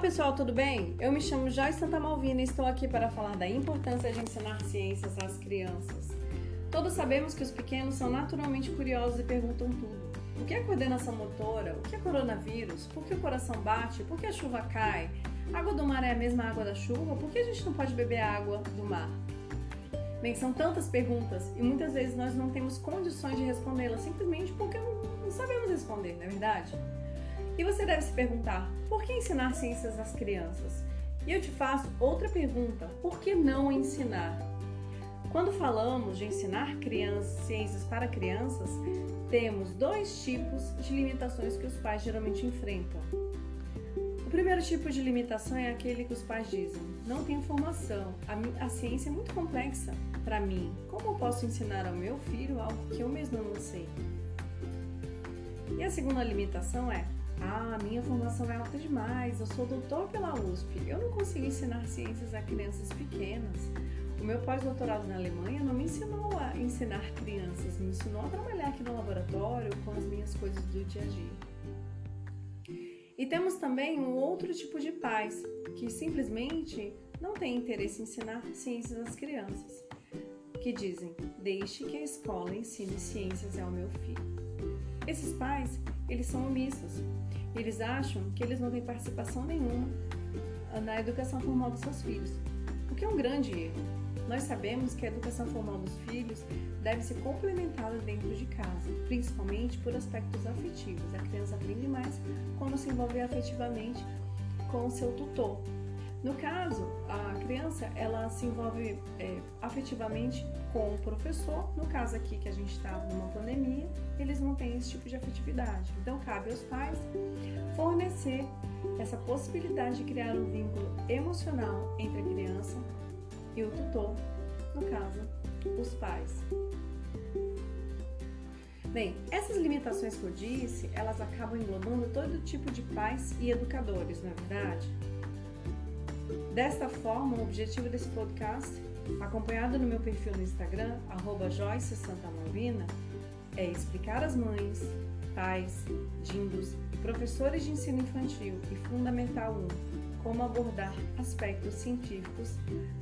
pessoal, tudo bem? Eu me chamo Joyce Santa Malvina e estou aqui para falar da importância de ensinar ciências às crianças. Todos sabemos que os pequenos são naturalmente curiosos e perguntam tudo. O que é coordenação motora? O que é coronavírus? Por que o coração bate? Por que a chuva cai? A água do mar é a mesma água da chuva? Por que a gente não pode beber água do mar? Bem, são tantas perguntas e muitas vezes nós não temos condições de respondê-las simplesmente porque não sabemos responder, não é verdade? E você deve se perguntar: por que ensinar ciências às crianças? E eu te faço outra pergunta: por que não ensinar? Quando falamos de ensinar crianças, ciências para crianças, temos dois tipos de limitações que os pais geralmente enfrentam. O primeiro tipo de limitação é aquele que os pais dizem: não tenho formação, a, a ciência é muito complexa para mim. Como eu posso ensinar ao meu filho algo que eu mesmo não sei? E a segunda limitação é: ah, minha formação é alta demais, eu sou doutor pela USP, eu não consigo ensinar ciências a crianças pequenas. O meu pós-doutorado na Alemanha não me ensinou a ensinar crianças, me ensinou a trabalhar aqui no laboratório com as minhas coisas do dia a dia. E temos também um outro tipo de pais que simplesmente não têm interesse em ensinar ciências às crianças, que dizem: deixe que a escola ensine ciências ao meu filho. Esses pais, eles são omissos, eles acham que eles não têm participação nenhuma na educação formal dos seus filhos, o que é um grande erro. Nós sabemos que a educação formal dos filhos deve ser complementada dentro de casa, principalmente por aspectos afetivos. A criança aprende mais quando se envolve afetivamente com o seu tutor. No caso, a criança ela se envolve é, afetivamente com o professor. No caso aqui que a gente está numa pandemia, eles não têm esse tipo de afetividade. Então cabe aos pais fornecer essa possibilidade de criar um vínculo emocional entre a criança e o tutor, no caso, os pais. Bem, essas limitações que eu disse, elas acabam englobando todo tipo de pais e educadores, não é verdade? Desta forma, o objetivo desse podcast, acompanhado no meu perfil no Instagram, Joyce Santa Malvina, é explicar às mães, pais, dindos professores de ensino infantil e fundamental 1 como abordar aspectos científicos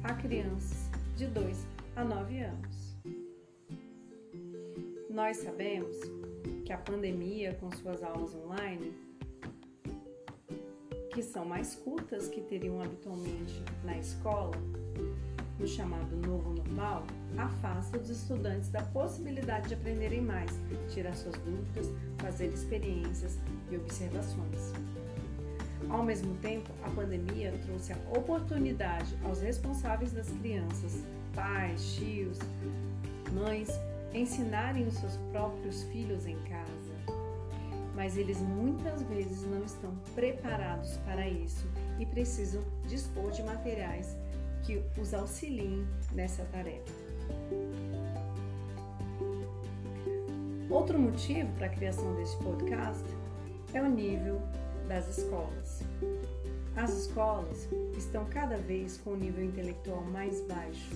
a crianças de 2 a 9 anos. Nós sabemos que a pandemia, com suas aulas online, que são mais curtas que teriam habitualmente na escola, no chamado novo normal, afasta os estudantes da possibilidade de aprenderem mais, tirar suas dúvidas, fazer experiências e observações. Ao mesmo tempo, a pandemia trouxe a oportunidade aos responsáveis das crianças, pais, tios, mães, ensinarem os seus próprios filhos em casa mas eles muitas vezes não estão preparados para isso e precisam dispor de materiais que os auxiliem nessa tarefa. Outro motivo para a criação deste podcast é o nível das escolas. As escolas estão cada vez com o nível intelectual mais baixo.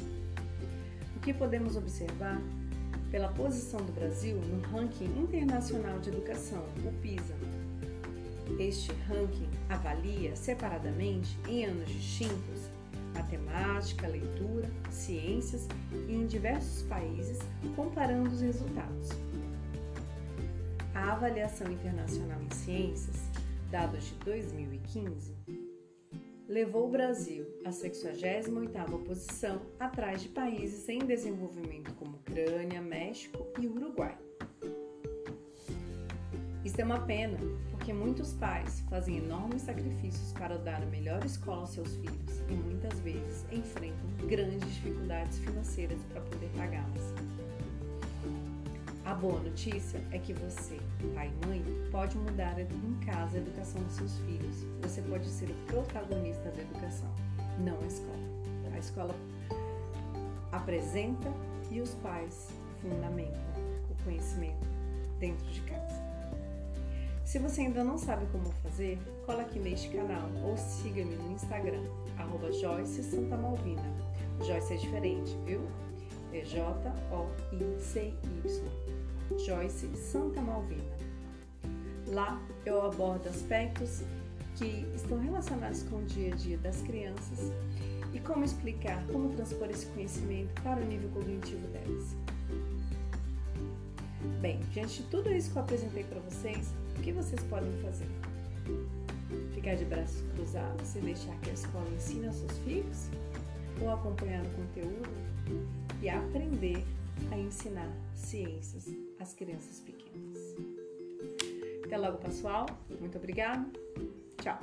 O que podemos observar pela posição do Brasil no ranking internacional de educação, o PISA. Este ranking avalia separadamente, em anos distintos, matemática, leitura, ciências e em diversos países, comparando os resultados. A avaliação internacional em ciências, dados de 2015, levou o Brasil à 68ª posição, atrás de países em desenvolvimento como Ucrânia, México e Uruguai. Isso é uma pena, porque muitos pais fazem enormes sacrifícios para dar a melhor escola aos seus filhos e muitas vezes enfrentam grandes dificuldades financeiras para poder pagá-las. A boa notícia é que você, pai e mãe, pode mudar em casa a educação dos seus filhos. Você pode ser o protagonista da educação, não a escola. A escola apresenta e os pais fundamentam o conhecimento dentro de casa. Se você ainda não sabe como fazer, cola aqui neste canal ou siga-me no Instagram, arroba Joyce Santa Malvina. Joyce é diferente, viu? É J-O-I-C-Y. Joyce Santa Malvina. Lá eu abordo aspectos que estão relacionados com o dia a dia das crianças e como explicar, como transpor esse conhecimento para o nível cognitivo delas. Bem, diante de tudo isso que eu apresentei para vocês, o que vocês podem fazer? Ficar de braços cruzados e deixar que a escola ensine aos seus filhos? Ou acompanhar o conteúdo e aprender a ensinar ciências às crianças pequenas? Até logo, pessoal. Muito obrigada. Tchau.